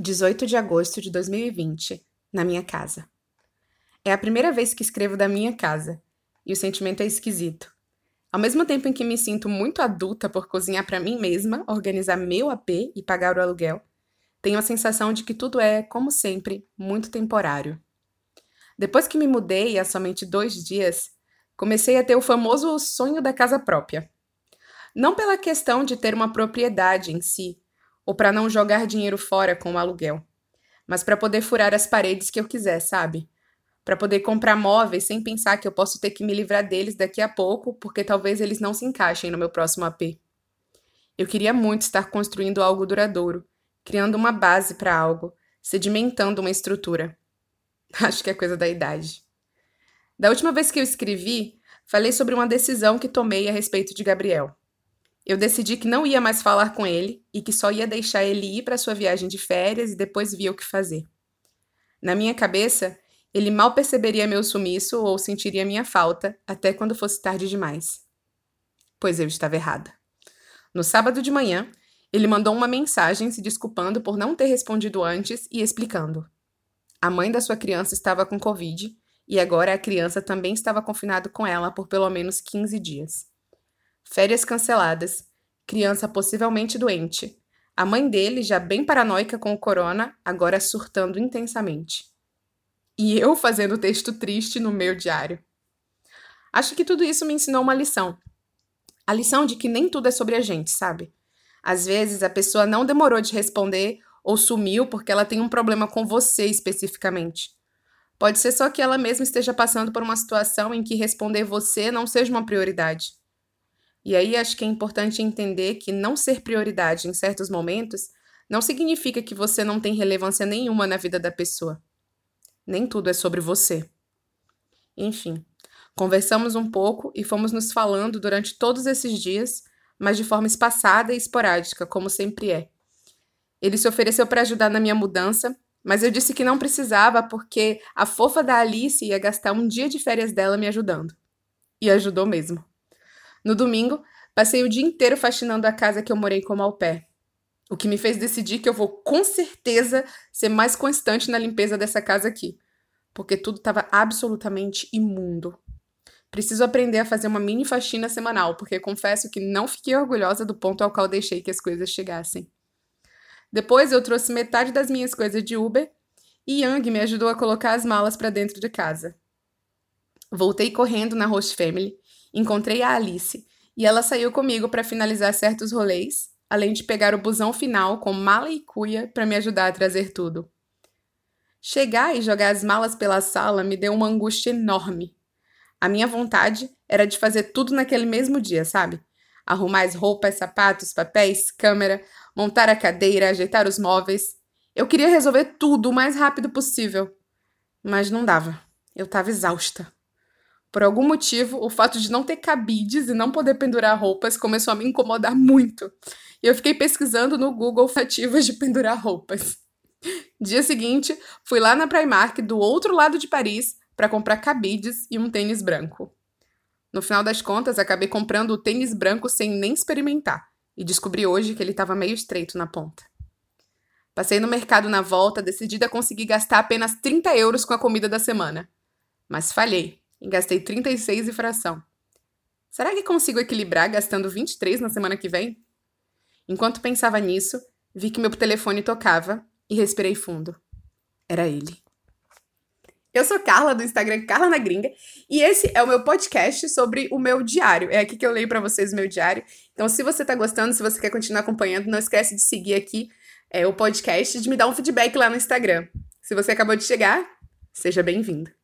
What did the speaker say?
18 de agosto de 2020, na minha casa. É a primeira vez que escrevo da minha casa, e o sentimento é esquisito. Ao mesmo tempo em que me sinto muito adulta por cozinhar para mim mesma, organizar meu AP e pagar o aluguel, tenho a sensação de que tudo é, como sempre, muito temporário. Depois que me mudei há somente dois dias, comecei a ter o famoso sonho da casa própria. Não pela questão de ter uma propriedade em si, ou para não jogar dinheiro fora com o aluguel, mas para poder furar as paredes que eu quiser, sabe? Para poder comprar móveis sem pensar que eu posso ter que me livrar deles daqui a pouco, porque talvez eles não se encaixem no meu próximo AP. Eu queria muito estar construindo algo duradouro, criando uma base para algo, sedimentando uma estrutura. Acho que é coisa da idade. Da última vez que eu escrevi, falei sobre uma decisão que tomei a respeito de Gabriel. Eu decidi que não ia mais falar com ele e que só ia deixar ele ir para sua viagem de férias e depois via o que fazer. Na minha cabeça, ele mal perceberia meu sumiço ou sentiria minha falta até quando fosse tarde demais. Pois eu estava errada. No sábado de manhã, ele mandou uma mensagem se desculpando por não ter respondido antes e explicando. A mãe da sua criança estava com Covid e agora a criança também estava confinada com ela por pelo menos 15 dias férias canceladas, criança possivelmente doente, a mãe dele, já bem paranoica com o corona, agora surtando intensamente. E eu fazendo texto triste no meu diário. Acho que tudo isso me ensinou uma lição. A lição de que nem tudo é sobre a gente, sabe? Às vezes a pessoa não demorou de responder ou sumiu porque ela tem um problema com você especificamente. Pode ser só que ela mesma esteja passando por uma situação em que responder você não seja uma prioridade. E aí acho que é importante entender que não ser prioridade em certos momentos não significa que você não tem relevância nenhuma na vida da pessoa. Nem tudo é sobre você. Enfim, conversamos um pouco e fomos nos falando durante todos esses dias, mas de forma espaçada e esporádica, como sempre é. Ele se ofereceu para ajudar na minha mudança, mas eu disse que não precisava porque a fofa da Alice ia gastar um dia de férias dela me ajudando. E ajudou mesmo. No domingo, passei o dia inteiro faxinando a casa que eu morei como au pair. O que me fez decidir que eu vou com certeza ser mais constante na limpeza dessa casa aqui, porque tudo estava absolutamente imundo. Preciso aprender a fazer uma mini faxina semanal, porque confesso que não fiquei orgulhosa do ponto ao qual deixei que as coisas chegassem. Depois eu trouxe metade das minhas coisas de Uber e Yang me ajudou a colocar as malas para dentro de casa. Voltei correndo na Host Family encontrei a Alice e ela saiu comigo para finalizar certos rolês, além de pegar o busão final com mala e cuia para me ajudar a trazer tudo. Chegar e jogar as malas pela sala me deu uma angústia enorme. A minha vontade era de fazer tudo naquele mesmo dia, sabe? Arrumar as roupas, sapatos, papéis, câmera, montar a cadeira, ajeitar os móveis. Eu queria resolver tudo o mais rápido possível. Mas não dava. Eu estava exausta. Por algum motivo, o fato de não ter cabides e não poder pendurar roupas começou a me incomodar muito. E eu fiquei pesquisando no Google alternativas de pendurar roupas. Dia seguinte, fui lá na Primark do outro lado de Paris para comprar cabides e um tênis branco. No final das contas, acabei comprando o tênis branco sem nem experimentar e descobri hoje que ele estava meio estreito na ponta. Passei no mercado na volta, decidida a conseguir gastar apenas 30 euros com a comida da semana. Mas falhei e gastei 36 e fração. Será que consigo equilibrar gastando 23 na semana que vem? Enquanto pensava nisso, vi que meu telefone tocava e respirei fundo. Era ele. Eu sou Carla do Instagram Carla na Gringa e esse é o meu podcast sobre o meu diário. É aqui que eu leio para vocês o meu diário. Então, se você tá gostando, se você quer continuar acompanhando, não esquece de seguir aqui é, o podcast e de me dar um feedback lá no Instagram. Se você acabou de chegar, seja bem-vindo.